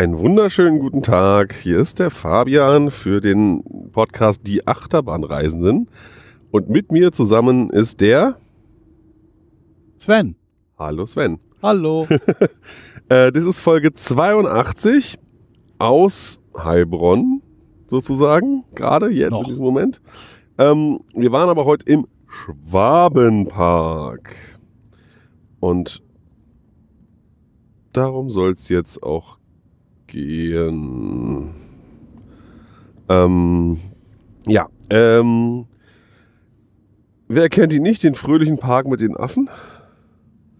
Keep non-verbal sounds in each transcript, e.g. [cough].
Einen wunderschönen guten Tag. Hier ist der Fabian für den Podcast Die Achterbahnreisenden. Und mit mir zusammen ist der Sven. Hallo Sven. Hallo. [laughs] Äh, das ist Folge 82 aus Heilbronn, sozusagen, gerade jetzt Noch. in diesem Moment. Ähm, wir waren aber heute im Schwabenpark. Und darum soll es jetzt auch gehen. Ähm, ja, ähm, wer kennt ihn nicht, den fröhlichen Park mit den Affen?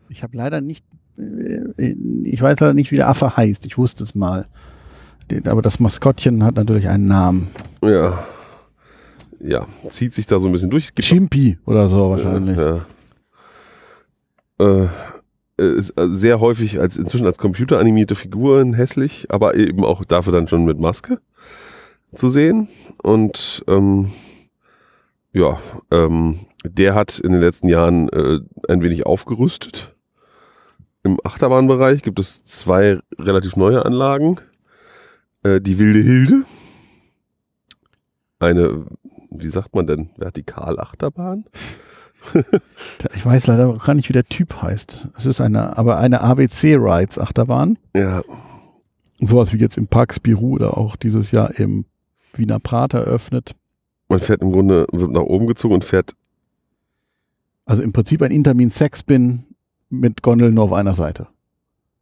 Ich habe leider nicht, äh, ich weiß leider nicht, wie der Affe heißt. Ich wusste es mal. Aber das Maskottchen hat natürlich einen Namen. Ja. Ja, zieht sich da so ein bisschen durch. Chimpi oder so wahrscheinlich. Ja. Äh, äh, sehr häufig als inzwischen als computeranimierte Figuren hässlich, aber eben auch dafür dann schon mit Maske zu sehen. Und ähm, ja, ähm, der hat in den letzten Jahren äh, ein wenig aufgerüstet. Im Achterbahnbereich gibt es zwei relativ neue Anlagen. Äh, die Wilde Hilde. Eine, wie sagt man denn, Vertikalachterbahn? [laughs] Ich weiß leider gar nicht, wie der Typ heißt. Es ist eine, aber eine ABC Rides Achterbahn. Ja, Sowas wie jetzt im Park Spirou oder auch dieses Jahr im Wiener Prater eröffnet. Man fährt im Grunde, wird nach oben gezogen und fährt, Also im Prinzip ein Intermin Sexspin mit Gondeln nur auf einer Seite.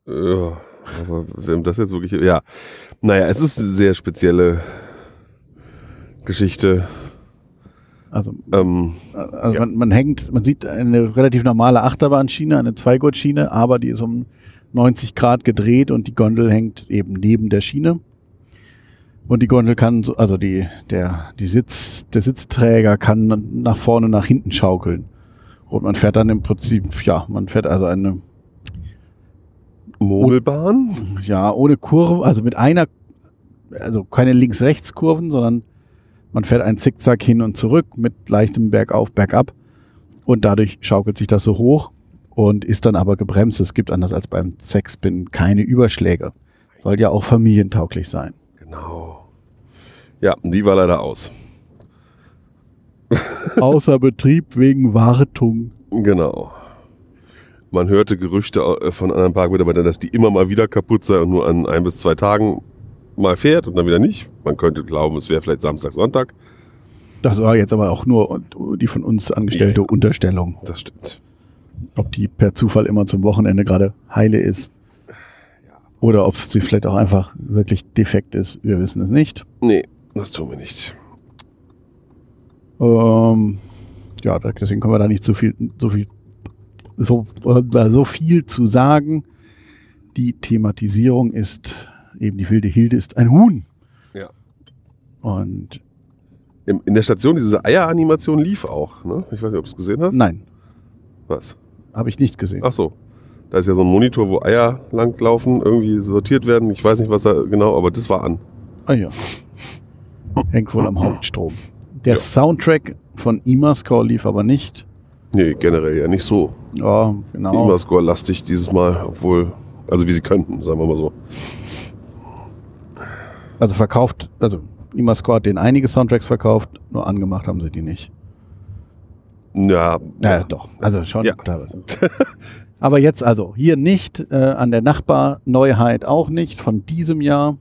ja, aber wem das jetzt wirklich, ja. Naja, es ist eine sehr spezielle Geschichte. Also Ähm, Also Ja. man, man hängt, man sieht eine relativ normale Achterbahnschiene, eine Zweigurtschiene, aber die ist um 90 Grad gedreht und die Gondel hängt eben neben der Schiene. Und die Gondel kann, so- also die, der, die Sitz, der Sitzträger kann nach vorne, und nach hinten schaukeln. Und man fährt dann im Prinzip, ja, man fährt also eine, Mogelbahn? ja, ohne Kurve, also mit einer, also keine Links-Rechts-Kurven, sondern man fährt einen Zickzack hin und zurück mit leichtem Bergauf, Bergab und dadurch schaukelt sich das so hoch und ist dann aber gebremst. Es gibt anders als beim Sexspin keine Überschläge. Soll ja auch familientauglich sein. Genau. Ja, die war leider aus. [laughs] Außer Betrieb wegen Wartung. Genau. Man hörte Gerüchte äh, von anderen Parkmitarbeitern, dass die immer mal wieder kaputt sei und nur an ein bis zwei Tagen mal fährt und dann wieder nicht. Man könnte glauben, es wäre vielleicht Samstag, Sonntag. Das war jetzt aber auch nur die von uns angestellte Unterstellung. Das stimmt. Ob die per Zufall immer zum Wochenende gerade heile ist. Oder ob sie vielleicht auch einfach wirklich defekt ist. Wir wissen es nicht. Nee, das tun wir nicht. Ähm, ja, deswegen können wir da nicht so viel, so viel, so, äh, so viel zu sagen. Die Thematisierung ist eben die wilde Hilde ist ein Huhn. Ja. Und in der Station, diese Eieranimation lief auch. Ne? Ich weiß nicht, ob du es gesehen hast. nein, Was? habe ich nicht gesehen. Ach so. Da ist ja so ein Monitor, wo Eier langlaufen, irgendwie sortiert werden. Ich weiß nicht, was da genau, aber das war an. Ah ja. Hängt wohl am Hauptstrom. Der Ja. Soundtrack von Imascore lief aber nicht. Nee, generell ja nicht so Ja, genau. Imascore-lastig dieses Mal, obwohl, also wie sie könnten, sagen wir mal so. Also verkauft, also Imascore hat denen einige Soundtracks verkauft, nur angemacht haben sie die nicht. Ja, Ja, doch. Also schon Ja. teilweise. [laughs] Aber jetzt also hier nicht, äh, an der Nachbarneuheit auch nicht, von diesem Jahr.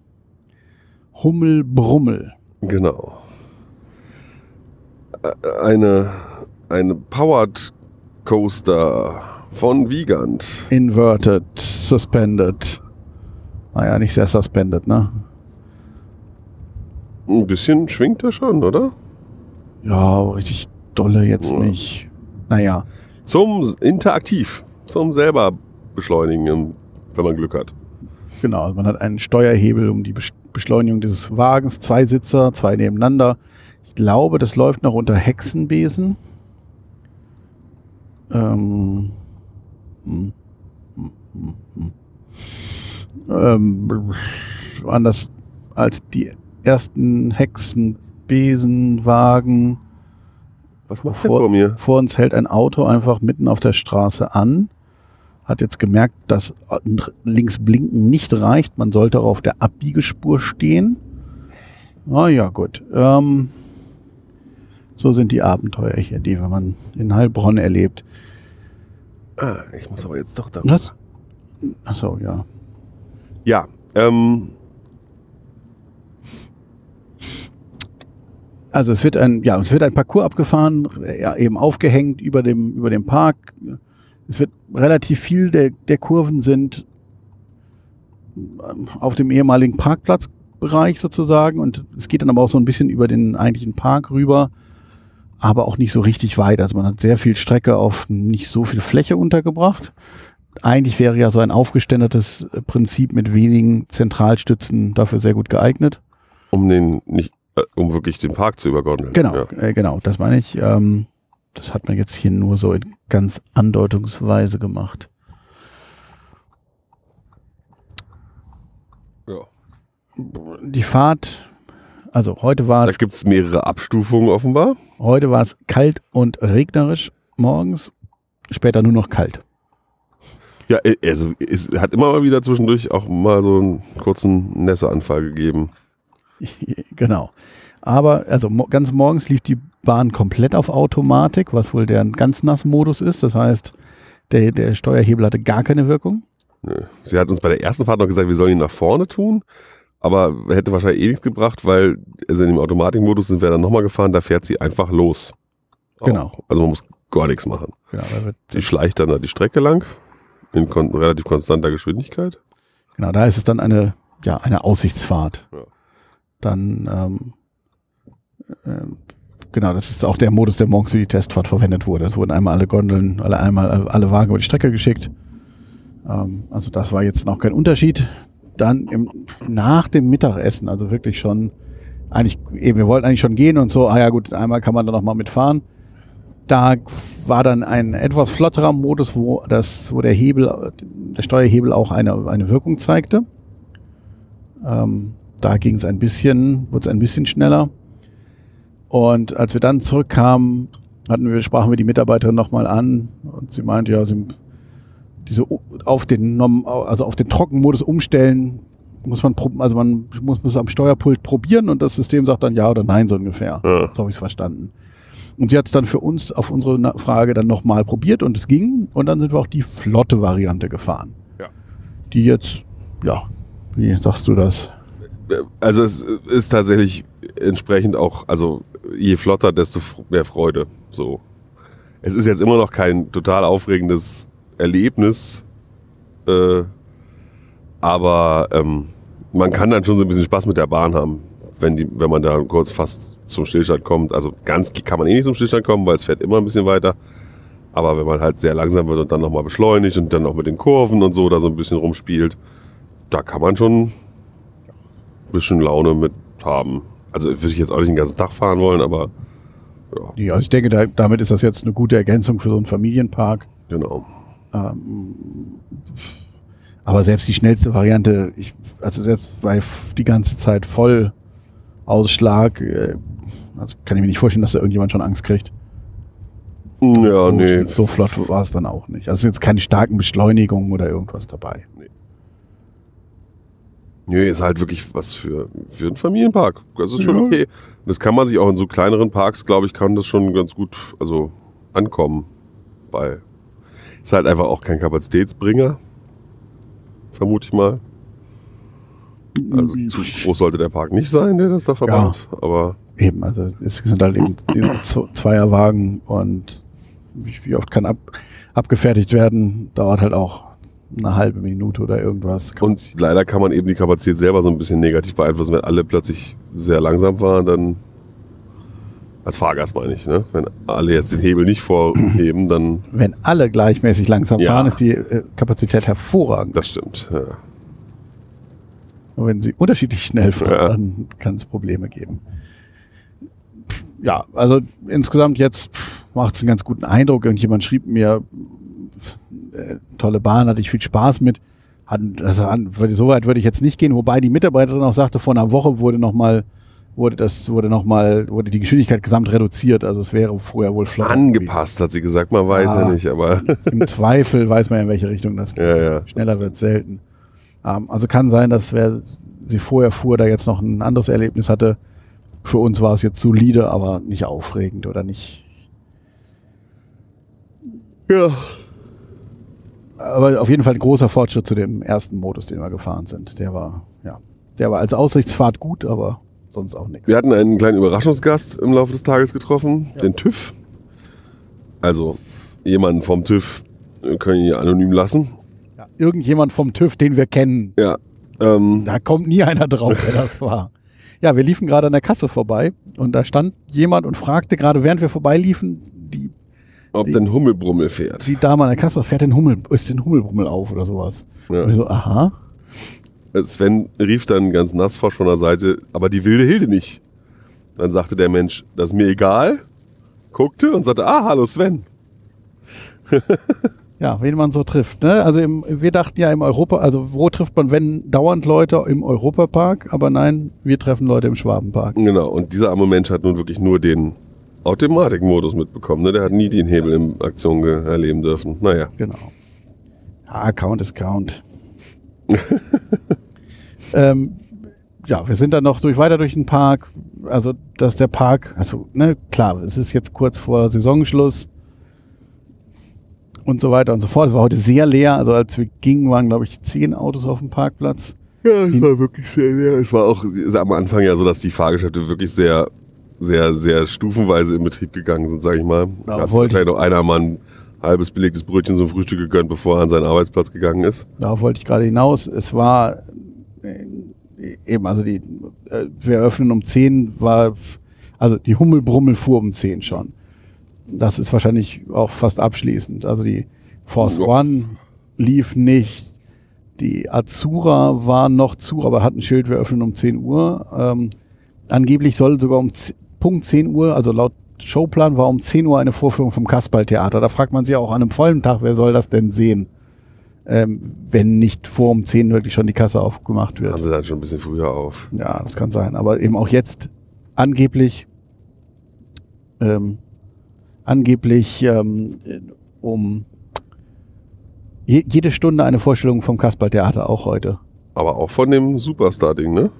Hummel Brummel. Genau. Ä- Eine, eine Powered Coaster von Wiegand. Inverted, suspended. Naja, nicht sehr suspended, ne? Ein bisschen schwingt er schon, oder? Ja, richtig dolle jetzt Ja. nicht. Naja, Zum Interaktiv, zum selber beschleunigen, wenn man Glück hat. genau. Also man hat einen Steuerhebel um die Besch- Beschleunigung dieses Wagens, zwei Sitzer, zwei nebeneinander. Ich glaube, das läuft noch unter Hexenbesen. Ähm, hm, hm, hm, hm. ähm, anders als die ersten Hexenbesenwagen. Was macht Vor- vor mir? Vor uns hält ein Auto einfach mitten auf der Straße an, hat jetzt gemerkt, dass links blinken nicht reicht. Man sollte auch auf der Abbiegespur stehen. Ah ja, gut. Ähm, so sind die Abenteuer hier, die man in Heilbronn erlebt. Ah, ich muss aber jetzt doch da. Was? Achso, ja. Ja, ähm, Also es wird ein, ja, es wird ein Parcours abgefahren, ja, eben aufgehängt über dem, über dem Park. Es wird relativ viel der, der Kurven sind ähm, auf dem ehemaligen Parkplatzbereich sozusagen und es geht dann aber auch so ein bisschen über den eigentlichen Park rüber, aber auch nicht so richtig weit. Also man hat sehr viel Strecke auf nicht so viel Fläche untergebracht. Eigentlich wäre ja so ein aufgeständertes Prinzip mit wenigen Zentralstützen dafür sehr gut geeignet. Um den nicht, um wirklich den Park zu übergondeln. Genau, Ja. äh, genau, das meine ich. Ähm, das hat man jetzt hier nur so in ganz andeutungsweise gemacht. Ja. Die Fahrt, also heute war Da es, gibt es mehrere Abstufungen offenbar. heute war es kalt und regnerisch morgens, später nur noch kalt. Ja, äh, also es hat immer mal wieder zwischendurch auch mal so einen kurzen Nässeanfall gegeben. [laughs] genau. Aber also mo ganz morgens lief die Bahn komplett auf Automatik, was wohl der ganz nass Modus ist. Das heißt, der, der Steuerhebel hatte gar keine Wirkung. Nö. Sie hat uns bei der ersten Fahrt noch gesagt, wir sollen ihn nach vorne tun, aber hätte wahrscheinlich eh nichts gebracht, weil also in dem Automatikmodus sind wir dann nochmal gefahren, da fährt sie einfach los. Auch. Genau. Also man muss gar nichts machen. Genau, Sie schleicht dann da die Strecke lang in kon relativ konstanter Geschwindigkeit. Genau, da ist es dann eine, ja, eine Aussichtsfahrt. Ja. Dann, ähm, ähm, genau, das ist auch der Modus, der morgens für die Testfahrt verwendet wurde. Es wurden einmal alle Gondeln, alle einmal alle Wagen über die Strecke geschickt. Ähm, also das war jetzt noch kein Unterschied. Dann im, nach dem Mittagessen, also wirklich schon, eigentlich, eben, wir wollten eigentlich schon gehen und so, ah ja gut, einmal kann man da noch mal mitfahren. Da war dann ein etwas flotterer Modus, wo das, wo der Hebel, der Steuerhebel auch eine, eine Wirkung zeigte. Ähm, da ging es ein bisschen, wurde es ein bisschen schneller. Und als wir dann zurückkamen, hatten wir, sprachen wir die Mitarbeiterin nochmal an und sie meinte, ja, sie, diese auf den, also auf den Trockenmodus umstellen, muss man, also man muss, muss am Steuerpult probieren und das System sagt dann ja oder nein, so ungefähr. Ja. So habe ich es verstanden. Und sie hat es dann für uns auf unsere Frage dann nochmal probiert und es ging. Und dann sind wir auch die flotte Variante gefahren. Ja. Die jetzt, ja, wie sagst du das? Also es ist tatsächlich entsprechend auch, also je flotter, desto mehr Freude. So. Es ist jetzt immer noch kein total aufregendes Erlebnis, äh, aber ähm, man kann dann schon so ein bisschen Spaß mit der Bahn haben, wenn, die, wenn man da kurz fast zum Stillstand kommt. Also ganz kann man eh nicht zum Stillstand kommen, weil es fährt immer ein bisschen weiter. Aber wenn man halt sehr langsam wird und dann nochmal beschleunigt und dann noch mit den Kurven und so da so ein bisschen rumspielt, da kann man schon bisschen Laune mit haben. Also würde ich jetzt auch nicht den ganzen Tag fahren wollen, aber ja, Ja, also ich denke, da, damit ist das jetzt eine gute Ergänzung für so einen Familienpark. genau. Ähm, aber selbst die schnellste Variante, ich, also selbst bei die ganze Zeit voll Ausschlag, äh, also kann ich mir nicht vorstellen, dass da irgendjemand schon Angst kriegt. Ja, so, nee. so flott war es dann auch nicht. Also jetzt keine starken Beschleunigungen oder irgendwas dabei. Nee, ist halt wirklich was für, für einen Familienpark. Das ist schon Ja. okay. Und das kann man sich auch in so kleineren Parks, glaube ich, kann das schon ganz gut also ankommen. Weil ist halt einfach auch kein Kapazitätsbringer. Vermute ich mal. Also zu groß sollte der Park nicht sein, der das da verbaut. Aber Eben, also es sind halt eben Zweierwagen und wie, wie oft kann ab, abgefertigt werden, dauert halt auch eine halbe Minute oder irgendwas. Und leider kann man eben die Kapazität selber so ein bisschen negativ beeinflussen, wenn alle plötzlich sehr langsam fahren, dann als Fahrgast meine ich, ne? Wenn alle jetzt den Hebel nicht vorheben, dann wenn alle gleichmäßig langsam Ja. fahren, ist die äh, Kapazität hervorragend. das stimmt. Ja. Und wenn sie unterschiedlich schnell fahren, Ja. dann kann es Probleme geben. Ja, also insgesamt jetzt macht es einen ganz guten Eindruck. Irgendjemand schrieb mir, äh, tolle Bahn, hatte ich viel Spaß mit. Hatten, also so weit würde ich jetzt nicht gehen, wobei die Mitarbeiterin auch sagte, vor einer Woche wurde nochmal wurde das, wurde nochmal, wurde die Geschwindigkeit gesamt reduziert. Also es wäre vorher wohl flott. Angepasst, hat sie gesagt, man weiß ja, Ja. nicht, aber Im Zweifel weiß man ja, in welche Richtung das geht. ja, ja. Schneller wird selten. Ähm, also kann sein, dass wer sie vorher fuhr, da jetzt noch ein anderes Erlebnis hatte. Für uns war es jetzt solide, aber nicht aufregend oder nicht. Ja. Aber auf jeden Fall ein großer Fortschritt zu dem ersten Modus, den wir gefahren sind. Der war, ja, der war als Aussichtsfahrt gut, aber sonst auch nichts. Wir hatten einen kleinen Überraschungsgast im Laufe des Tages getroffen, den TÜV. Also jemanden vom TÜV können ihn anonym lassen. Ja, irgendjemand vom TÜV, den wir kennen, Ja. Ähm, da kommt nie einer drauf, wer das war. Ja, wir liefen gerade an der Kasse vorbei und da stand jemand und fragte gerade, während wir vorbeiliefen, die, ob denn Hummelbrummel fährt. die Dame an der Kasse, fährt den Hummel, ist den Hummelbrummel auf oder sowas. Ja. Und ich so, aha. Sven rief dann ganz nassforsch von der Seite, aber die wilde Hilde nicht. Dann sagte der Mensch, das ist mir egal, guckte und sagte, ah, hallo Sven. [laughs] Ja, wen man so trifft. Ne? Also im, wir dachten ja im Europa, also wo trifft man, wenn dauernd Leute im Europapark, aber nein, wir treffen Leute im Schwabenpark. Genau, und dieser arme Mensch hat nun wirklich nur den Automatikmodus mitbekommen. Ne? Der hat nie den Hebel in Aktion erleben dürfen. Naja, Genau. Ja, Count ist Count. [laughs] ähm, ja, wir sind dann noch durch, weiter durch den Park. Also, dass der Park, also, ne, klar, es ist jetzt kurz vor Saisonschluss und so weiter und so fort. Es war heute sehr leer. Also, als wir gingen, waren, glaube ich, zehn Autos auf dem Parkplatz. Ja, es war wirklich sehr leer. Es war auch am Anfang ja so, dass die Fahrgeschäfte wirklich sehr, sehr, sehr stufenweise in Betrieb gegangen sind, sage ich mal. Da hat vielleicht noch einer mal ein halbes belegtes Brötchen zum Frühstück gegönnt, bevor er an seinen Arbeitsplatz gegangen ist. Darauf wollte ich gerade hinaus. Es war äh, eben, also die, äh, wir öffnen um 10, war, also die Hummelbrummel fuhr um 10 schon. Das ist wahrscheinlich auch fast abschließend. Also die Force Ja. One lief nicht. Die Azura war noch zu, aber hat ein Schild, wir öffnen um 10 Uhr. Ähm, angeblich soll sogar um Punkt 10 Uhr, also laut Showplan war um 10 Uhr eine Vorführung vom Kasperltheater. Da fragt man sich auch an einem vollen Tag, wer soll das denn sehen? ähm, wenn nicht vor um 10 wirklich schon die Kasse aufgemacht Haben wird. sie dann schon ein bisschen früher auf. Ja, das kann sein. Aber eben auch jetzt angeblich ähm, angeblich ähm, um je, jede Stunde eine Vorstellung vom Kasperltheater, auch heute. Aber auch von dem Superstar-Ding, ne?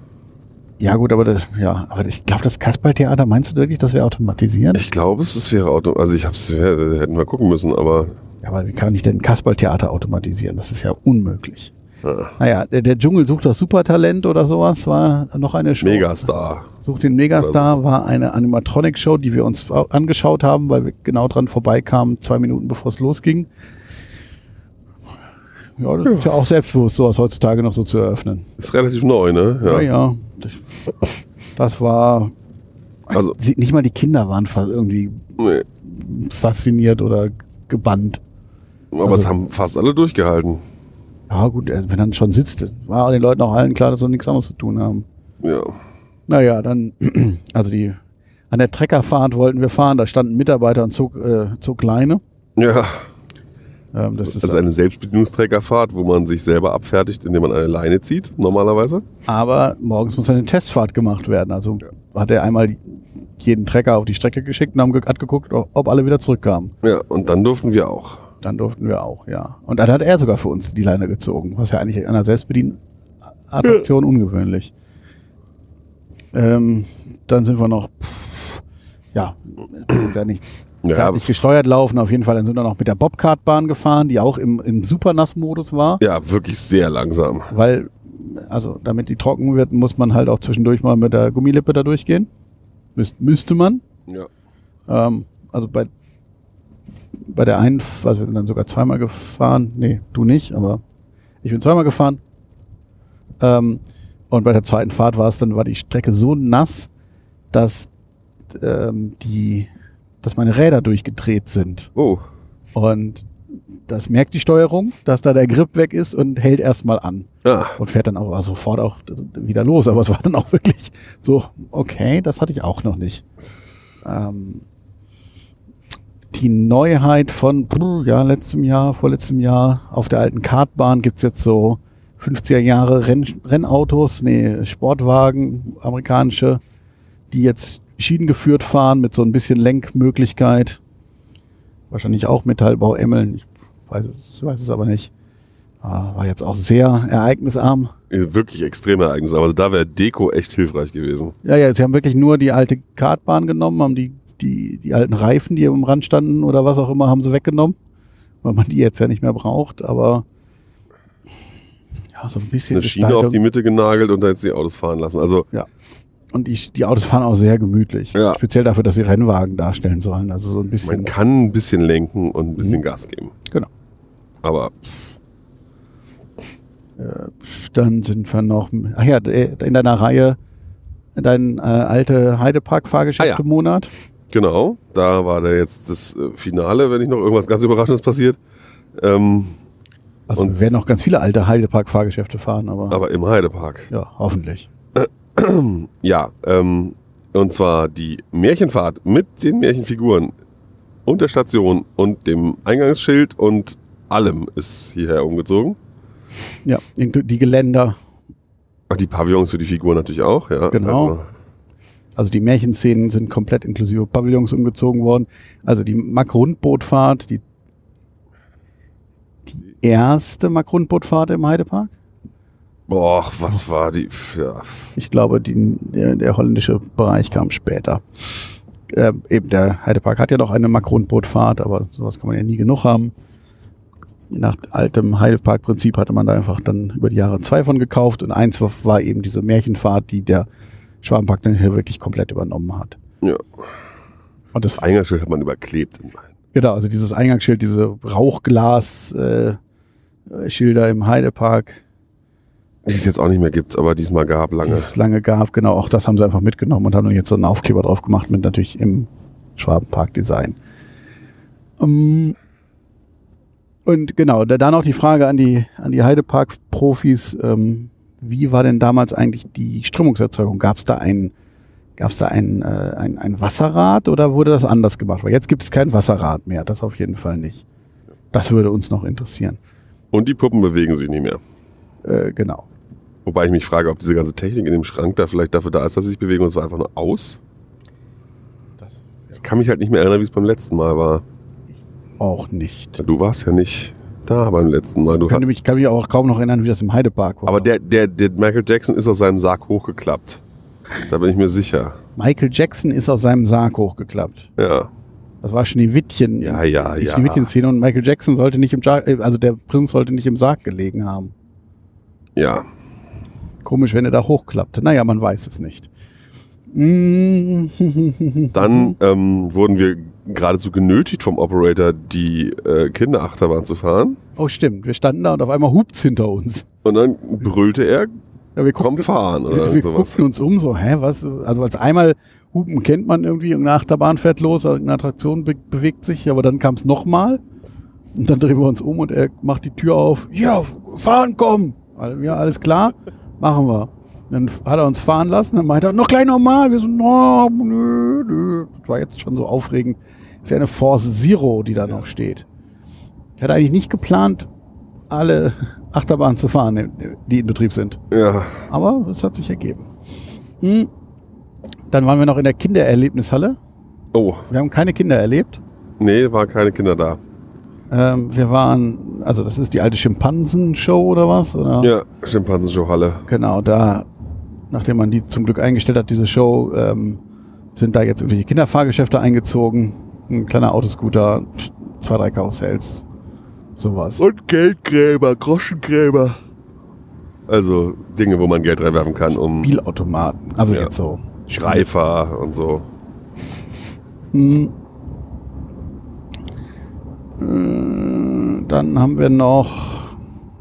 Ja gut, aber das, ja, aber ich glaube, das Kasperltheater, meinst du wirklich, dass wir automatisieren? Ich glaube, es es wäre Auto. Also ich hab's, ja, hätten wir gucken müssen, aber Ja, aber wie kann ich denn Kasperltheater automatisieren? Das ist ja unmöglich. ja, Naja, der, der Dschungel sucht das Supertalent oder sowas, war noch eine Show. Megastar. Sucht den Megastar war eine Animatronic-Show, die wir uns au- angeschaut haben, weil wir genau dran vorbeikamen, zwei Minuten bevor es losging. Ja, das ist ja auch selbstbewusst, sowas heutzutage noch so zu eröffnen. Ist relativ neu, ne? Ja, ja. Das, das war. Also- nicht mal die Kinder waren irgendwie Nee. fasziniert oder gebannt. Aber Also- es haben fast alle durchgehalten. Ja, gut, äh, wenn dann schon sitzt, war den Leuten auch allen klar, dass sie nichts anderes zu tun haben. Ja. Naja, dann, [clears throat] also die, an der Treckerfahrt wollten wir fahren, da stand ein Mitarbeiter und zog, äh, zog Leine. Ja. Ähm, das Das ist ist eine Selbstbedienungsträgerfahrt, wo man sich selber abfertigt, indem man eine Leine zieht, normalerweise. aber morgens muss eine Testfahrt gemacht werden. Also hat er einmal jeden Trecker auf die Strecke geschickt und hat geguckt, ob alle wieder zurückkamen. Ja, und dann durften wir auch. Dann durften wir auch, ja. Und dann hat er sogar für uns die Leine gezogen, was ja eigentlich an einer Selbstbedienattraktion ungewöhnlich. Ähm, dann sind wir noch, pff, ja, wir sind ja nicht Ja, seitlich gesteuert laufen. Auf jeden Fall, dann sind wir noch mit der Bobkartbahn gefahren, die auch im, im Supernass-Modus war. ja, wirklich sehr langsam. Weil, also damit die trocken wird, muss man halt auch zwischendurch mal mit der Gummilippe da durchgehen. Müsst, müsste man. Ja. Ähm, also bei, bei der einen, also wir sind dann sogar zweimal gefahren. Nee, du nicht, aber ich bin zweimal gefahren. Ähm, und bei der zweiten Fahrt war es dann, war die Strecke so nass, dass ähm, die, dass meine Räder durchgedreht sind. Oh. Und das merkt die Steuerung, dass da der Grip weg ist und hält erstmal an Ja. und fährt dann auch sofort auch wieder los. Aber es war dann auch [laughs] wirklich so, okay, das hatte ich auch noch nicht. Ähm, die Neuheit von ja, letztem Jahr, vorletztem Jahr auf der alten Kartbahn gibt's jetzt so 50er Jahre Renn, Rennautos, nee, Sportwagen, amerikanische, die jetzt schienengeführt fahren mit so ein bisschen Lenkmöglichkeit. Wahrscheinlich auch Metallbau Emmeln. Ich weiß, es- weiß es aber nicht. Ah, war jetzt auch sehr ereignisarm. Wirklich extreme Ereignisse. Aber da wäre Deko echt hilfreich gewesen. Ja, ja, sie haben wirklich nur die alte Kartbahn genommen, haben die, die, die alten Reifen, die am Rand standen oder was auch immer, haben sie weggenommen, weil man die jetzt ja nicht mehr braucht, aber ja, so ein bisschen Eine Schiene auf die Mitte genagelt und da jetzt die Autos fahren lassen. Also Und die, die Autos fahren auch sehr gemütlich. Ja. Speziell dafür, dass sie Rennwagen darstellen sollen. Also so ein bisschen. man kann ein bisschen lenken und ein bisschen Mhm. Gas geben. Genau. Aber Dann sind wir noch. Ach ja, in deiner Reihe dein äh, alte Heidepark-Fahrgeschäfte-Monat. genau, da war da jetzt das äh, Finale, wenn nicht noch irgendwas ganz Überraschendes passiert. Ähm, Also Und- wir werden noch ganz viele alte Heidepark-Fahrgeschäfte fahren, aber, aber im Heidepark. ja, hoffentlich. [clears throat] Ja, ähm, und zwar die Märchenfahrt mit den Märchenfiguren und der Station und dem Eingangsschild und allem ist hierher umgezogen. Ja, die Geländer. Ach, die Pavillons für die Figuren natürlich auch, ja. Genau. Also, Also die Märchenszenen sind komplett inklusive Pavillons umgezogen worden. Also die Mack-Rundbootfahrt, die, die erste Mack-Rundbootfahrt im Heidepark. Boah, was war die? Ja, Ich glaube, die, der, der holländische Bereich kam später. Äh, eben der Heidepark hat ja noch eine Mack-Rundbootfahrt, aber sowas kann man ja nie genug haben. Nach altem Heidepark-Prinzip hatte man da einfach dann über die Jahre zwei von gekauft und eins war, eben diese Märchenfahrt, die der Schwabenpark dann hier wirklich komplett übernommen hat. Ja. Und das Eingangsschild hat man überklebt. Genau, also dieses Eingangsschild, diese Rauchglas-Schilder äh, im Heidepark, Die es jetzt auch nicht mehr gibt, aber diesmal gab die lange. es lange gab, genau, auch das haben sie einfach mitgenommen und haben dann jetzt so einen Aufkleber drauf gemacht mit natürlich im Schwabenpark-Design. Ähm, und genau, da, dann auch die Frage an die, an die Heidepark-Profis, ähm, wie war denn damals eigentlich die Strömungserzeugung? Gab es da ein, gab's da ein, äh, ein, ein Wasserrad oder wurde das anders gemacht? Weil jetzt gibt es kein Wasserrad mehr, das auf jeden Fall nicht. Das würde uns noch interessieren. Und die Puppen bewegen sich nicht mehr. Äh, genau. Wobei ich mich frage, ob diese ganze Technik in dem Schrank da vielleicht dafür da ist, dass sie sich bewegen und es war einfach nur aus. Das Ich kann mich halt nicht mehr erinnern, wie es beim letzten Mal war. auch nicht. Du warst ja nicht da beim letzten Mal. Du Ich mich, kann mich auch kaum noch erinnern, wie das im Heidepark war. aber der, der, der Michael Jackson ist aus seinem Sarg hochgeklappt. Da bin ich mir sicher. Michael Jackson ist aus seinem Sarg hochgeklappt. Ja. Das war Schneewittchen. Ja, ja, die ja. Schneewittchen-Szene und Michael Jackson sollte nicht im Sarg, äh, also der Prinz sollte nicht im Sarg gelegen haben. Ja. Komisch, wenn er da hochklappte. Naja, man weiß es nicht. Mm. [laughs] Dann ähm, wurden wir geradezu genötigt vom Operator, die äh, Kinderachterbahn zu fahren. Oh, stimmt. Wir standen da und auf einmal hupt's hinter uns. Und dann brüllte er, Ja, wir komm fahren oder wir, wir sowas. guckten uns um, so, hä, was? Also als einmal Hupen kennt man irgendwie, irgendeine Achterbahn fährt los, irgendeine Attraktion be bewegt sich, aber dann kam es nochmal. Und dann drehen wir uns um und er macht die Tür auf. Ja, fahren, komm! Ja, alles klar, machen wir. Dann hat er uns fahren lassen, dann meinte er, noch gleich nochmal. Wir so, no, nö, nö. Das war jetzt schon so aufregend. Ist ja eine Force Zero, die da noch steht. Ich hatte eigentlich nicht geplant, alle [laughs] Achterbahnen zu fahren, die in Betrieb sind. Ja. Aber es hat sich ergeben. Hm. Dann waren wir noch in der Kindererlebnishalle. Oh, Wir haben keine Kinder erlebt. nee, waren keine Kinder da. Ähm, wir waren, also das ist die alte Schimpansen-Show oder was? Oder? Ja, Schimpansenshow-Halle. Genau, da, nachdem man die zum Glück eingestellt hat, diese Show, ähm, sind da jetzt irgendwelche Kinderfahrgeschäfte eingezogen. Ein kleiner Autoscooter, zwei, drei Karussells, sowas. Und Geldgräber, Groschengräber. Also Dinge, wo man Geld reinwerfen kann, um Spielautomaten. Also Ja. jetzt so. Schreifer und so. Hm. Äh, Dann haben wir noch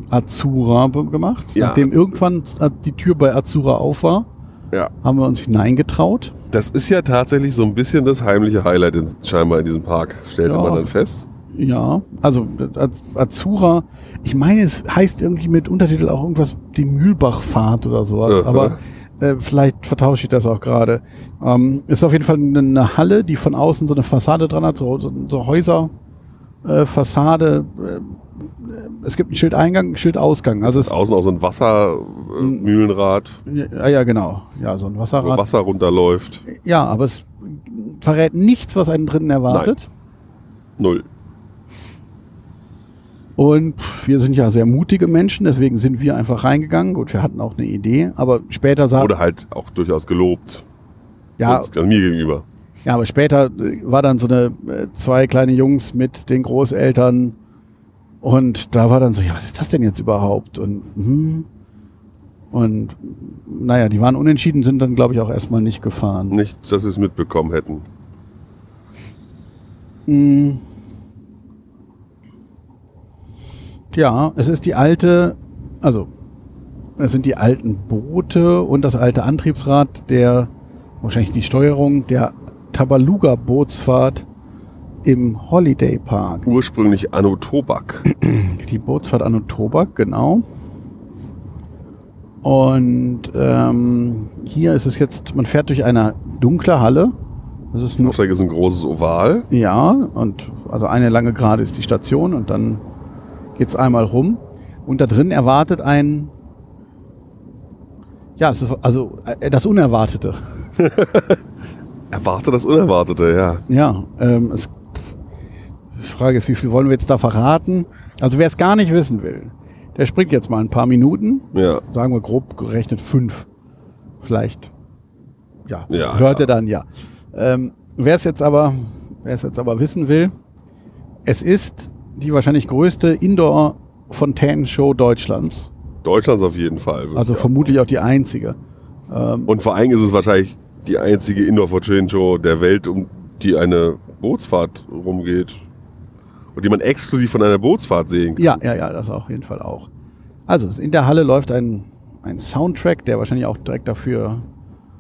Azura gemacht. Ja, Nachdem irgendwann die Tür bei Azura auf war, Ja. haben wir uns hineingetraut. Das ist ja tatsächlich so ein bisschen das heimliche Highlight in, scheinbar in diesem Park, stellte Ja. man dann fest. Ja, also Az- Azura, ich meine, es heißt irgendwie mit Untertitel auch irgendwas die Mühlbachfahrt oder sowas, Äh, aber äh, vielleicht vertausche ich das auch gerade. Ähm, ist auf jeden Fall eine, eine Halle, die von außen so eine Fassade dran hat, so, so, so Häuser, äh, Fassade. Äh, es gibt ein Schild Eingang, ein Schild Ausgang. Also ist außen auch so ein Wassermühlenrad, ja, ja, genau. Ja, so ein wo Wasserrad. Wasser runterläuft. Ja, aber es verrät nichts, was einen drinnen erwartet. Null. Und wir sind ja sehr mutige Menschen, deswegen sind wir einfach reingegangen. Gut, wir hatten auch eine Idee, aber später sah Wurde halt auch durchaus gelobt. ja, Uns, also mir gegenüber. Ja, aber später äh, war dann so eine äh, zwei kleine Jungs mit den Großeltern und da war dann so, ja, was ist das denn jetzt überhaupt? Und hm, und naja, die waren unentschieden, sind dann glaube ich auch erstmal nicht gefahren. Nicht, dass wir es mitbekommen hätten. Mm. Ja, es ist die alte, also es sind die alten Boote und das alte Antriebsrad der, wahrscheinlich die Steuerung der Tabaluga-Bootsfahrt im Holiday Park. Ursprünglich Anno Tobak. [clears throat] Die Bootsfahrt an und Tobak, genau. Und ähm, hier ist es jetzt, man fährt durch eine dunkle Halle. Das ist nur ist ein großes Oval. Ja, und also eine lange Gerade ist die Station und dann geht's einmal rum. Und da drin erwartet ein, ja, es also äh, das Unerwartete. [laughs] Erwarte das Unerwartete, ja. Ja, ähm, es, die Frage ist, wie viel wollen wir jetzt da verraten? Also wer es gar nicht wissen will, der springt jetzt mal ein paar Minuten, Ja. sagen wir grob gerechnet fünf, vielleicht. Ja, Ja, hört ja. er dann ja. Ähm, wer es jetzt aber, wer es jetzt aber wissen will, es ist die wahrscheinlich größte Indoor-Fontänenshow Deutschlands. Deutschlands auf jeden Fall. Also vermutlich auch die einzige. Ähm, Und vor allem ist es wahrscheinlich die einzige indoor fortune show der Welt, um die eine Bootsfahrt rumgeht. Und die man exklusiv von einer Bootsfahrt sehen kann. Ja, ja, ja, das auf jeden Fall auch. Also in der Halle läuft ein, ein Soundtrack, der wahrscheinlich auch direkt dafür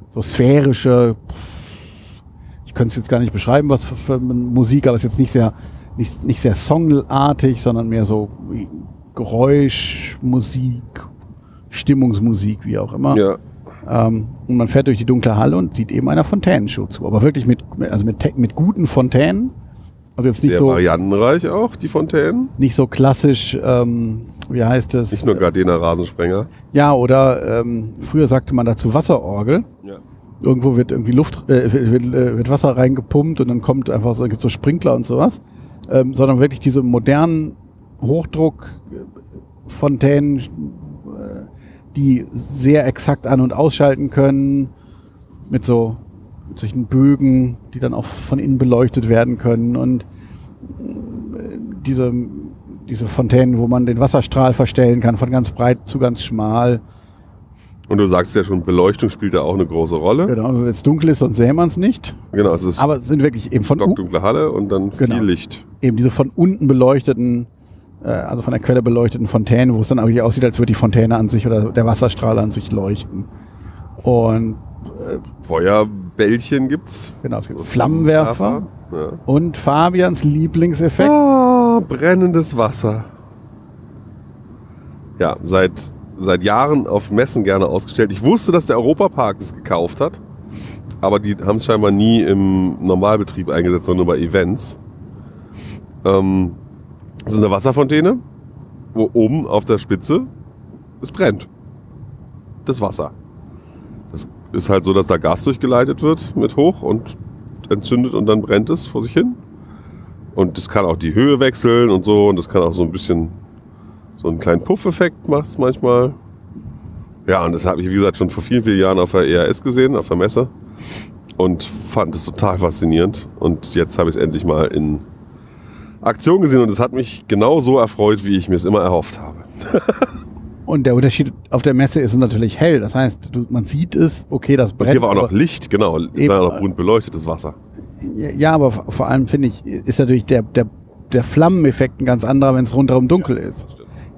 so sphärische, ich könnte es jetzt gar nicht beschreiben, was für, für Musik, aber es ist jetzt nicht sehr, nicht, nicht sehr songartig, sondern mehr so Geräusch, Musik, Stimmungsmusik, wie auch immer. Ja. Ähm, und man fährt durch die dunkle Halle und sieht eben einer Fontänenshow zu. Aber wirklich mit, also mit, mit guten Fontänen. Also jetzt nicht Sehr so, variantenreich auch, die Fontänen. nicht so klassisch, ähm, wie heißt es? Nicht nur Gardena Rasensprenger. Ja, oder ähm, früher sagte man dazu Wasserorgel. Ja. Irgendwo wird irgendwie Luft, äh, wird, wird, äh, Wasser reingepumpt und dann kommt einfach so, gibt so Sprinkler und sowas. Ähm, sondern wirklich diese modernen Hochdruck-Fontänen, äh, die sehr exakt an- und ausschalten können, mit so mit solchen Bögen, die dann auch von innen beleuchtet werden können und äh, diese, diese Fontänen, wo man den Wasserstrahl verstellen kann, von ganz breit zu ganz schmal. Und du sagst ja schon, Beleuchtung spielt da auch eine große Rolle. Genau, wenn es dunkel ist, sonst sähe man es nicht. Genau, es ist Aber es sind wirklich eben von, stockdunkle Halle und dann Genau. viel Licht. eben diese von unten beleuchteten, also von der Quelle beleuchteten Fontänen, wo es dann eigentlich aussieht, als würde die Fontäne an sich oder der Wasserstrahl an sich leuchten. Und Feuerbällchen gibt's. genau, es gibt Flammenwerfer Ja. und Fabians Lieblingseffekt. Ah, brennendes Wasser. Ja, seit, seit Jahren auf Messen gerne ausgestellt. Ich wusste, dass der Europapark das gekauft hat, aber die haben es scheinbar nie im Normalbetrieb eingesetzt, sondern nur bei Events. Ähm, das ist eine Wasserfontäne, wo oben auf der Spitze es brennt. Das Wasser. Das ist halt so, dass da Gas durchgeleitet wird mit hoch und entzündet und dann brennt es vor sich hin. Und das kann auch die Höhe wechseln und so. Und das kann auch so ein bisschen so einen kleinen Puff-Effekt macht es manchmal. Ja, und das habe ich, wie gesagt, schon vor vielen, vielen Jahren auf der ERS gesehen, auf der Messe. Und fand es total faszinierend. Und jetzt habe ich es endlich mal in Aktion gesehen. Und es hat mich genau so erfreut, wie ich mir es immer erhofft habe. [laughs] Und der Unterschied auf der Messe ist natürlich hell. Das heißt, du, man sieht es, okay, das Und brennt. hier war auch noch Licht, genau. Es war auch noch bunt beleuchtetes Wasser. Ja, aber vor allem finde ich, ist natürlich der, der, der Flammeneffekt ein ganz anderer, wenn es rundherum dunkel ist.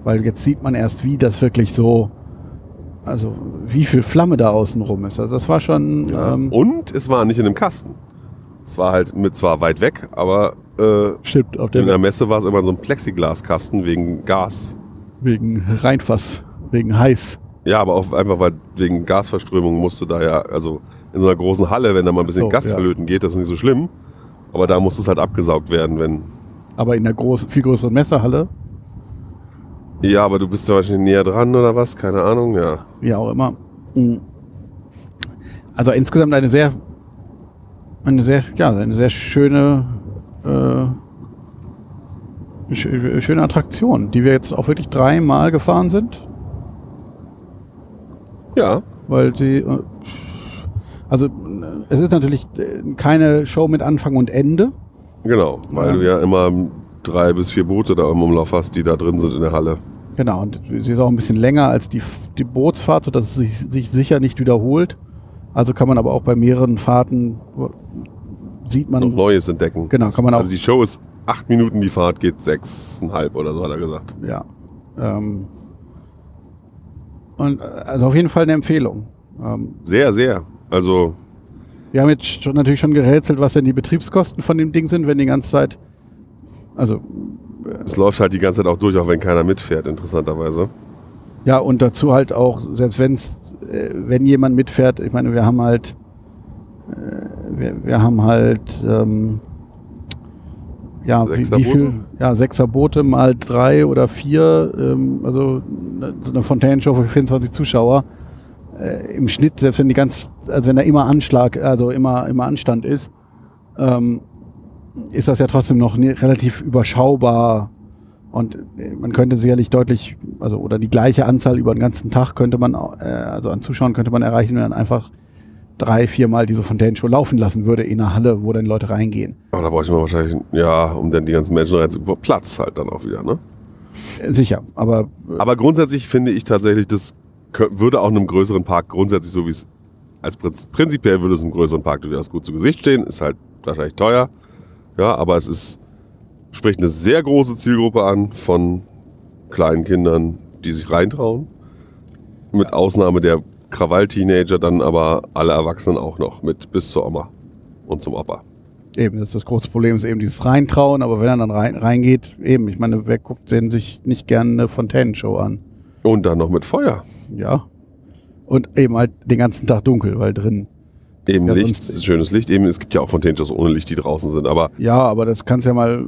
Weil jetzt sieht man erst, wie das wirklich so, also wie viel Flamme da außen rum ist. Also das war schon, Ja. ähm, Und es war nicht in einem Kasten. Es war halt mit zwar weit weg, aber äh, stimmt, auf in der der, Messe war es immer so ein Plexiglaskasten wegen Gas. wegen Reinfass, wegen heiß. Ja, aber auch einfach, weil wegen Gasverströmung musste da ja, also in so einer großen Halle, wenn da mal ein bisschen So, Gas ja. verlöten geht, das ist nicht so schlimm. Aber da muss es halt abgesaugt werden, wenn Aber in einer groß, viel größeren Messehalle, Ja, aber du bist ja wahrscheinlich näher dran oder was? Keine Ahnung, ja. wie auch immer. Mhm. Also insgesamt eine sehr, eine sehr, ja, eine sehr schöne, äh, schö- schöne Attraktion, die wir jetzt auch wirklich dreimal gefahren sind. Ja, weil sie äh, also äh, es ist natürlich äh, keine Show mit Anfang und Ende. genau. Weil Ja. du ja immer drei bis vier Boote da im Umlauf hast, die da drin sind in der Halle. Genau, und sie ist auch ein bisschen länger als die, die Bootsfahrt, sodass es sich, sich sicher nicht wiederholt. Also kann man aber auch bei mehreren Fahrten äh, sieht man Noch Neues entdecken. Genau, kann man auch- Also die Show ist acht Minuten, die Fahrt geht sechseinhalb oder so, hat er gesagt. ja. Ähm, und äh, also auf jeden Fall eine Empfehlung. Ähm, Sehr, sehr. Also, wir haben jetzt schon natürlich schon gerätselt, was denn die Betriebskosten von dem Ding sind, wenn die ganze Zeit also es läuft halt die ganze Zeit auch durch, auch wenn keiner mitfährt, interessanterweise. Ja, und dazu halt auch, selbst wenn's, äh, wenn jemand mitfährt, ich meine, wir haben halt, äh, wir, wir haben halt, ähm, ja, wie, Sechser wie viel, ja, sechser Boote mal drei oder vier, ähm, also ne- so eine Fontänen-Show für 24 Zuschauer. Äh, Im Schnitt, selbst wenn die ganz, also wenn da immer Anschlag, also immer, immer Anstand ist, ähm, ist das ja trotzdem noch ne, relativ überschaubar. Und äh, man könnte sicherlich deutlich, also oder die gleiche Anzahl über den ganzen Tag könnte man, äh, also an Zuschauern könnte man erreichen, wenn man einfach drei, viermal diese Fontänenshow laufen lassen würde in einer Halle, wo dann Leute reingehen. Aber da bräuchte man wahrscheinlich, ja, um dann die ganzen Menschen reinzubekommen, Platz halt dann auch wieder, ne? Äh, Sicher, aber, äh, Aber grundsätzlich finde ich tatsächlich, das würde auch in einem größeren Park grundsätzlich so wie es als Prinz, prinzipiell würde es im größeren Park durchaus gut zu Gesicht stehen, ist halt wahrscheinlich teuer, ja, aber es ist spricht eine sehr große Zielgruppe an von kleinen Kindern, die sich reintrauen, mit Ausnahme der Krawall-Teenager, dann aber alle Erwachsenen auch noch mit bis zur Oma und zum Opa. eben, das, ist das große Problem ist eben dieses Reintrauen, aber wenn er dann rein, reingeht, eben, ich meine, wer guckt denn sich nicht gerne eine Fontänenshow an? Und dann noch mit Feuer. Ja. Und eben halt den ganzen Tag dunkel, weil drin. Eben ja Licht, schönes Licht. Eben, es gibt ja auch Fontänenshows ohne Licht, die draußen sind, aber Ja, aber das kannst ja mal.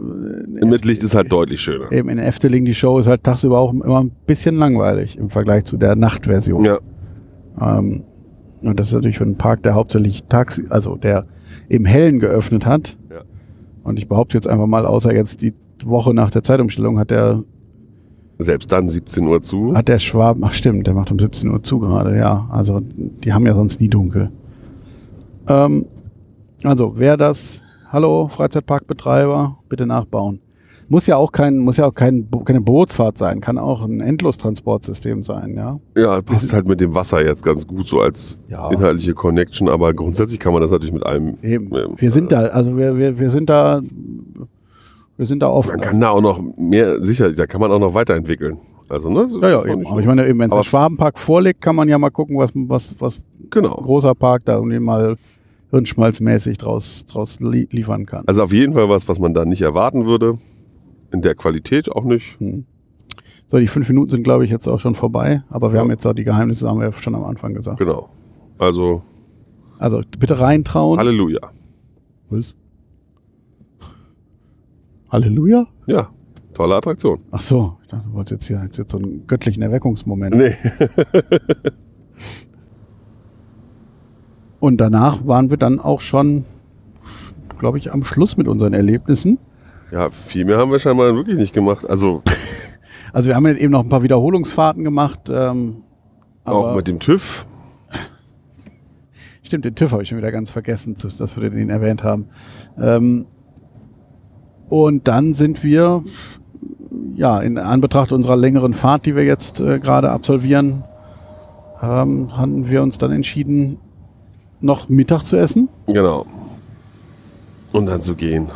äh, mit Licht ist halt deutlich schöner. Eben in Efteling, die Show ist halt tagsüber auch immer ein bisschen langweilig im Vergleich zu der Nachtversion. Ja, Ähm, und das ist natürlich für einen Park, der hauptsächlich tags, also der im Hellen geöffnet hat. Ja. Und ich behaupte jetzt einfach mal, außer jetzt die Woche nach der Zeitumstellung hat der, selbst dann 17 Uhr zu. hat der Schwab, ach stimmt, der macht um 17 Uhr zu gerade, ja. Also die haben ja sonst nie dunkel. Ähm, also wer das, hallo Freizeitparkbetreiber, bitte nachbauen. Muss ja auch kein, muss ja auch kein, keine Bootsfahrt sein, kann auch ein Endlostransportsystem sein, ja. Ja, passt halt mit dem Wasser jetzt ganz gut so als Ja. inhaltliche Connection, aber grundsätzlich kann man das natürlich mit allem. Eben. ähm, Wir sind da, also wir, wir, wir sind da, wir sind da offen. Man kann da auch noch mehr, sicher, da kann man auch noch weiterentwickeln. Also, ne? so- ja, ja, eben. Aber ich meine, eben, wenn es der Schwabenpark vorliegt, kann man ja mal gucken, was, was, was ein genau. großer Park da irgendwie mal hirnschmalzmäßig draus, draus li liefern kann. Also auf jeden Fall was, was man da nicht erwarten würde. In der Qualität auch nicht. Hm. So, die fünf Minuten sind, glaube ich, jetzt auch schon vorbei, aber wir Ja. haben jetzt auch die Geheimnisse, haben wir schon am Anfang gesagt. Genau. Also, Also bitte reintrauen. Halleluja. Was? Halleluja? Ja, tolle Attraktion. Ach so, ich dachte, du wolltest jetzt hier jetzt, jetzt so einen göttlichen Erweckungsmoment. Nee. [laughs] Und danach waren wir dann auch schon, glaube ich, am Schluss mit unseren Erlebnissen. Ja, viel mehr haben wir scheinbar wirklich nicht gemacht. Also [laughs] Also wir haben jetzt eben noch ein paar Wiederholungsfahrten gemacht. Ähm, auch mit dem TÜV. stimmt, den TÜV habe ich schon wieder ganz vergessen, dass wir den erwähnt haben. Ähm, und dann sind wir, ja, in Anbetracht unserer längeren Fahrt, die wir jetzt äh, gerade absolvieren, ähm, haben wir uns dann entschieden, noch Mittag zu essen. Genau. Und dann zu gehen.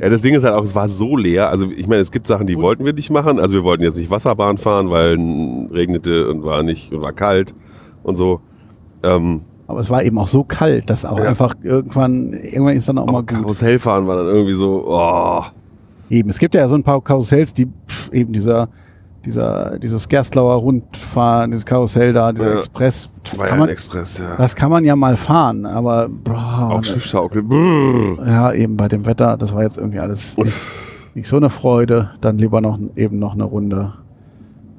Ja, das Ding ist halt auch, es war so leer. Also ich meine, es gibt Sachen, die wollten wir nicht machen. Also wir wollten jetzt nicht Wasserbahn fahren, weil regnete und war nicht und war kalt und so. Ähm, Aber es war eben auch so kalt, dass auch Ja. einfach irgendwann, irgendwann ist dann auch mal auch gut. Karussell fahren war dann irgendwie so, oh, Eben, es gibt ja so ein paar Karussells, die pff, eben dieser, dieser, dieses Gerstlauer Rundfahren, dieses Karussell da, dieser Ja. Express, das ja kann, man, Express, ja. das kann man ja mal fahren, aber boah, Auch Schiffschaukel. Ja, eben bei dem Wetter, das war jetzt irgendwie alles nicht, nicht so eine Freude, dann lieber noch eben noch eine Runde,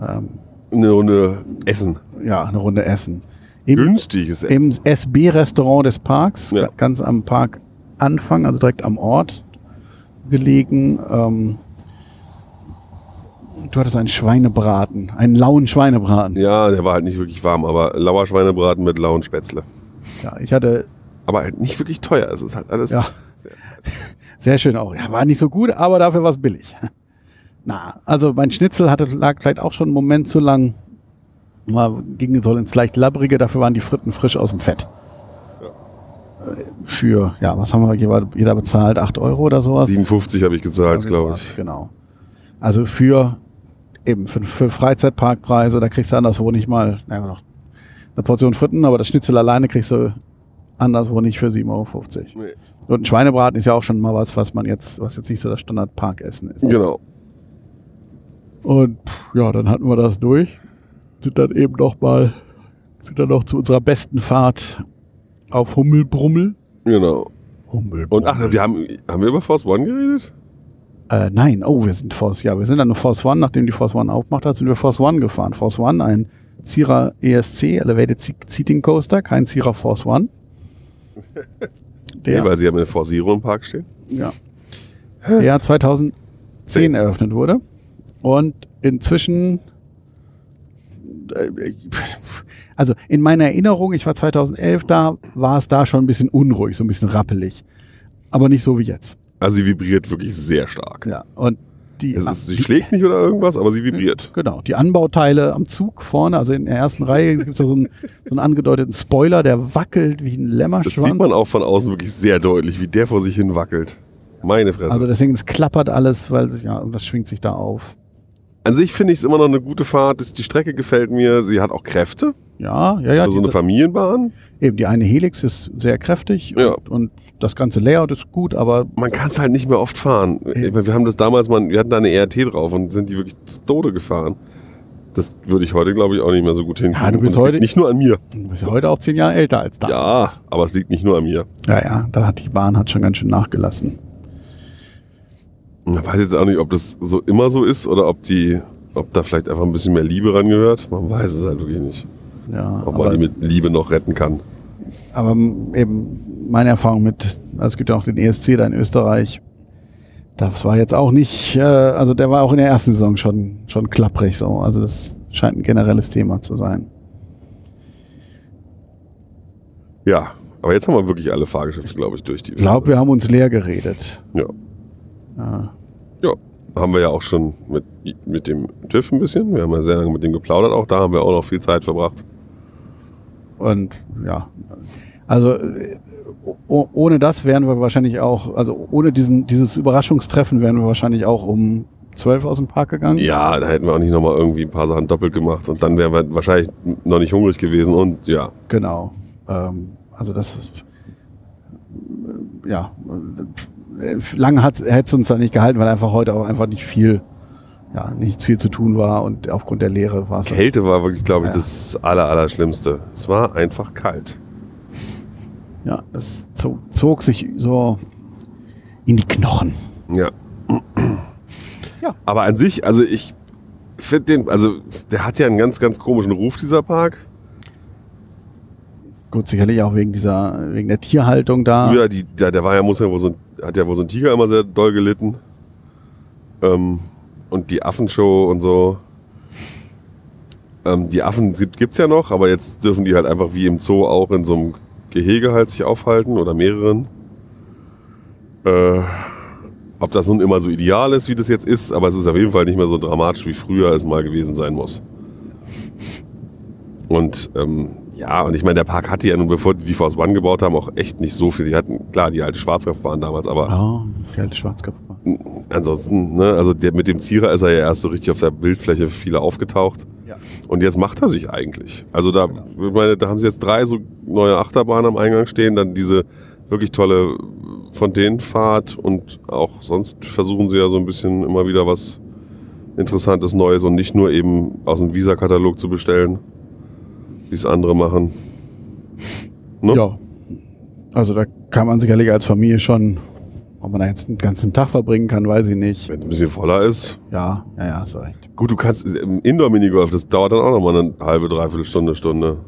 ähm, Eine Runde Essen. ja, eine Runde essen. Im, Günstiges im Essen. SB-Restaurant des Parks, Ja. ganz am Parkanfang, also direkt am Ort gelegen. Ähm, du hattest einen Schweinebraten, einen lauen Schweinebraten. Ja, der war halt nicht wirklich warm, aber lauer Schweinebraten mit lauen Spätzle. Ja, ich hatte Aber halt nicht wirklich teuer. Es ist halt alles Ja. sehr [laughs] Sehr schön auch. Ja, war nicht so gut, aber dafür war es billig. Na, also mein Schnitzel hatte, lag vielleicht auch schon einen Moment zu lang. War, ging so ins leicht labbrige, dafür waren die Fritten frisch aus dem Fett. Für, ja, was haben wir jeder, jeder bezahlt? 8 Euro oder sowas? 57 habe ich gezahlt, glaube ich. Genau. Also für eben für, für Freizeitparkpreise, da kriegst du anderswo nicht mal, naja, noch eine Portion Fritten, aber das Schnitzel alleine kriegst du anderswo nicht für 7,50 Euro. Nee. Und ein Schweinebraten ist ja auch schon mal was, was man jetzt, was jetzt nicht so das Standard-Parkessen ist. Genau. Und ja, dann hatten wir das durch. Sind dann eben noch mal, sind dann noch zu unserer besten Fahrt auf Hummelbrummel. Genau. Hummelbrummel. Und ach, wir haben, haben wir über Force One geredet? Äh, nein, oh, wir sind Force, ja, wir sind dann nur Force One, nachdem die Force One aufmacht hat, sind wir Force One gefahren. Force One, ein Zierer ESC, Elevated Se- Seating Coaster, kein Zierer Force One. Der, Nee, weil sie haben eine Force Zero im Park stehen. ja, der 2010 Zehn. eröffnet wurde. Und inzwischen, also in meiner Erinnerung, ich war 2011 da, war es da schon ein bisschen unruhig, so ein bisschen rappelig. Aber nicht so wie jetzt. Also sie vibriert wirklich sehr stark. Ja, und die, Es ist, sie schlägt nicht oder irgendwas, aber sie vibriert. Genau, die Anbauteile am Zug vorne, also in der ersten Reihe gibt es da so einen, so einen angedeuteten Spoiler, der wackelt wie ein Das Lämmerschwanz. sieht man auch von außen wirklich sehr deutlich, wie der vor sich hin wackelt. Meine Fresse. Also deswegen, es klappert alles, weil sich, ja, irgendwas schwingt sich da auf. An sich finde ich es immer noch eine gute Fahrt. Das- Die Strecke gefällt mir. Sie hat auch Kräfte. Ja, ja, ja. also so eine Familienbahn. eben die eine Helix ist sehr kräftig Ja. und, und das ganze Layout ist gut, aber Man kann es halt nicht mehr oft fahren. Meine, wir haben das damals mal, wir hatten da eine ERT drauf und sind die wirklich zu Tode gefahren. Das würde ich heute, glaube ich, auch nicht mehr so gut hinkriegen. Ja, du bist heute- nicht nur an mir. du bist ja heute auch zehn Jahre älter als da. Ja, aber es liegt nicht nur an mir. ja, ja, da hat die Bahn hat schon ganz schön nachgelassen. Ich weiß jetzt auch nicht, ob das so immer so ist oder ob die, ob da vielleicht einfach ein bisschen mehr Liebe rangehört. Man weiß es halt wirklich nicht. Ja, Ob man die mit Liebe noch retten kann. Aber eben meine Erfahrung mit, es gibt ja auch den ESC da in Österreich. Das war jetzt auch nicht, äh, also der war auch in der ersten Saison schon, schon klapprig so. Also das scheint ein generelles Thema zu sein. Ja, aber jetzt haben wir wirklich alle Fahrgeschäfte, glaube ich, durch die. Ich glaube, wir haben uns leer geredet. Ja. Ja. Ja, haben wir ja auch schon mit, mit dem TÜV ein bisschen. Wir haben ja sehr lange mit dem geplaudert. Auch da haben wir auch noch viel Zeit verbracht. Und ja, also äh, oh- ohne das wären wir wahrscheinlich auch, also ohne diesen, dieses Überraschungstreffen wären wir wahrscheinlich auch um 12 aus dem Park gegangen. Ja, da hätten wir auch nicht nochmal irgendwie ein paar Sachen doppelt gemacht. Und dann wären wir wahrscheinlich noch nicht hungrig gewesen. Und ja, Genau. Ähm, also das ist, äh, ja, lange hat hätte es uns da nicht gehalten, weil einfach heute auch einfach nicht viel, ja, nicht viel zu tun war und aufgrund der Leere war es. Kälte war wirklich, glaube ich, Ja. das Aller. Es war einfach kalt. Ja, das zog, zog sich so in die Knochen. Ja. Ja. Aber an sich, also ich finde den, also der hat ja einen ganz, ganz komischen Ruf, dieser Park. Gut, sicherlich auch wegen dieser, wegen der Tierhaltung da. Früher, die, der, der war ja, muss ja wohl so ein, hat ja wohl so ein Tiger immer sehr doll gelitten. Ähm, und die Affenshow und so. Ähm, die Affen gibt es ja noch, aber jetzt dürfen die halt einfach wie im Zoo auch in so einem Gehege halt sich aufhalten oder mehreren. Äh, ob das nun immer so ideal ist, wie das jetzt ist, aber es ist auf jeden Fall nicht mehr so dramatisch, wie früher es mal gewesen sein muss. Und ähm, ja, und ich meine, der Park hatte ja nun, bevor die die Force One gebaut haben, auch echt nicht so viel. Die hatten, klar, die alte Schwarzkopfbahn damals, aber Ja, die alte Schwarzkopf. Ansonsten, ne, also der, mit dem Zierer ist er ja erst so richtig auf der Bildfläche für viele aufgetaucht. Ja. Und jetzt macht er sich eigentlich. Also da, ich meine, da haben sie jetzt drei so neue Achterbahnen am Eingang stehen, dann diese wirklich tolle Fontänenfahrt und auch sonst versuchen sie ja so ein bisschen immer wieder was Interessantes Neues und nicht nur eben aus dem Visa-Katalog zu bestellen, wie es andere machen. Ne? Ja. Also da kann man sicherlich als Familie schon Ob man da jetzt einen ganzen Tag verbringen kann, weiß ich nicht. Wenn es ein bisschen voller ist. Ja, ja, ja, ist recht. Gut, du kannst im Indoor-Minigolf, das dauert dann auch nochmal eine halbe, dreiviertel Stunde, Stunde.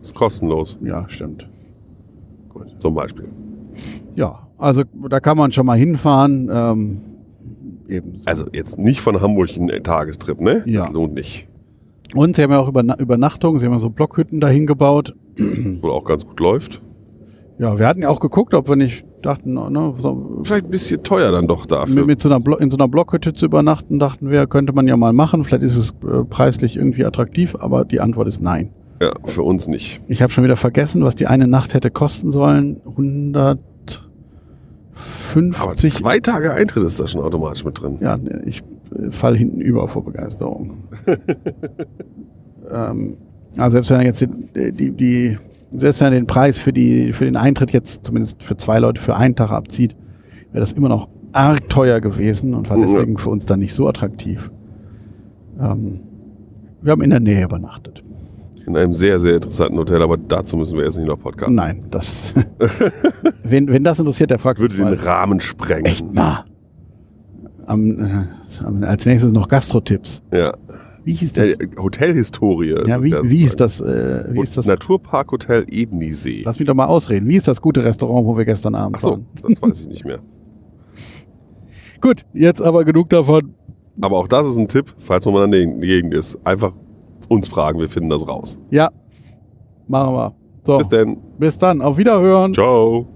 Ist kostenlos, Ja, stimmt. zum Beispiel. Ja, also da kann man schon mal hinfahren. Ähm, eben. so. Also jetzt nicht von Hamburg ein Tagestrip, ne? Ja. Das lohnt nicht. Und sie haben ja auch Überna Übernachtung, sie haben ja so Blockhütten dahin gebaut. Wohl auch ganz gut läuft. Ja, wir hatten ja auch geguckt, ob wir nicht dachten, ne, so, Vielleicht ein bisschen teuer dann doch dafür. mit, mit so einer Blo in so einer Blockhütte zu übernachten, dachten wir, könnte man ja mal machen. Vielleicht ist es äh, preislich irgendwie attraktiv, aber die Antwort ist nein. Ja, für uns nicht. Ich habe schon wieder vergessen, was die eine Nacht hätte kosten sollen. 150. Aber zwei Tage Eintritt ist da schon automatisch mit drin. Ja, ich äh, fall hinten über vor Begeisterung. [laughs] ähm, also selbst wenn er jetzt die, die, die, selbst wenn er den Preis für die für den Eintritt jetzt zumindest für zwei Leute für einen Tag abzieht, wäre das immer noch arg teuer gewesen und war deswegen für uns dann nicht so attraktiv. Ähm, wir haben in der Nähe übernachtet. In einem sehr, sehr interessanten Hotel, aber dazu müssen wir jetzt nicht noch Podcast. Nein, das. [laughs] wenn, wenn das interessiert, der fragt Würde den mal. Rahmen sprengen. Echt mal. Am, äh, als nächstes noch Gastrotipps. Ja. Wie hieß ja das? Hotelhistorie. Ja, wie, wie ist das? Äh, wie ist das? Naturpark Hotel Ebnisee. Lass mich doch mal ausreden. Wie ist das gute Restaurant, wo wir gestern Abend Ach so, waren? das weiß ich nicht mehr. [laughs] Gut, jetzt aber genug davon. Aber auch das ist ein Tipp, falls man mal in der Gegend ist. Einfach uns fragen, wir finden das raus. Ja, machen wir. So, Bis dann. bis dann. Auf Wiederhören. Ciao.